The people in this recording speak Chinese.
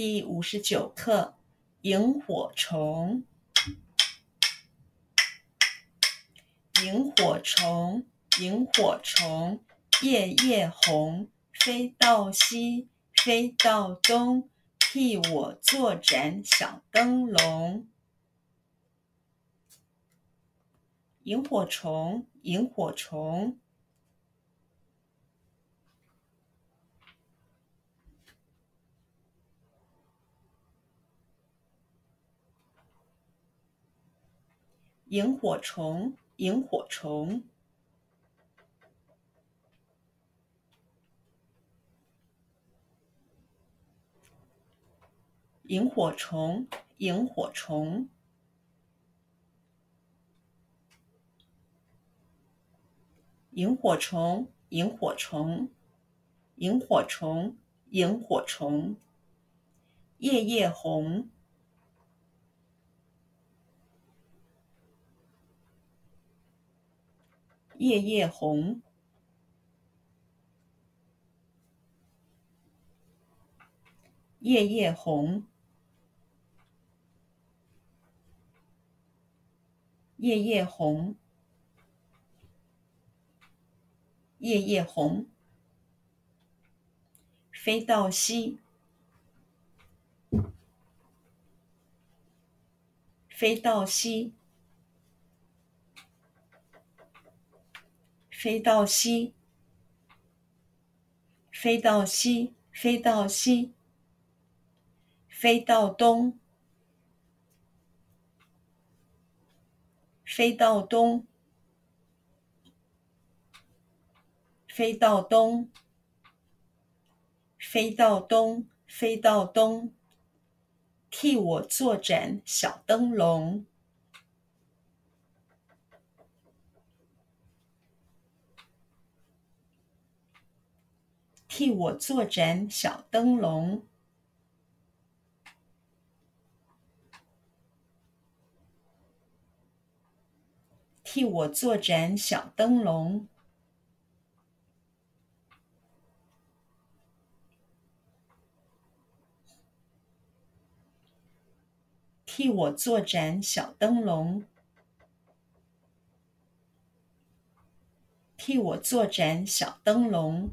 第五十九课：萤火虫。萤火虫，萤火虫，夜夜红，飞到西，飞到东，替我做盏小灯笼。萤火虫，萤火虫。萤火虫萤火虫萤火虫萤火虫萤火虫萤火虫萤火虫萤火虫，夜夜红。叶叶红。叶叶红。叶叶红。叶叶红。飞到西。飞到西。飞到西，飞到西，飞到西，飞到东，飞到东，飞到东，飞到东，飞到东，替我做盏小灯笼。替我做盏小灯笼，替我做盏小灯笼，替我做盏小灯笼，替我做盏小灯笼。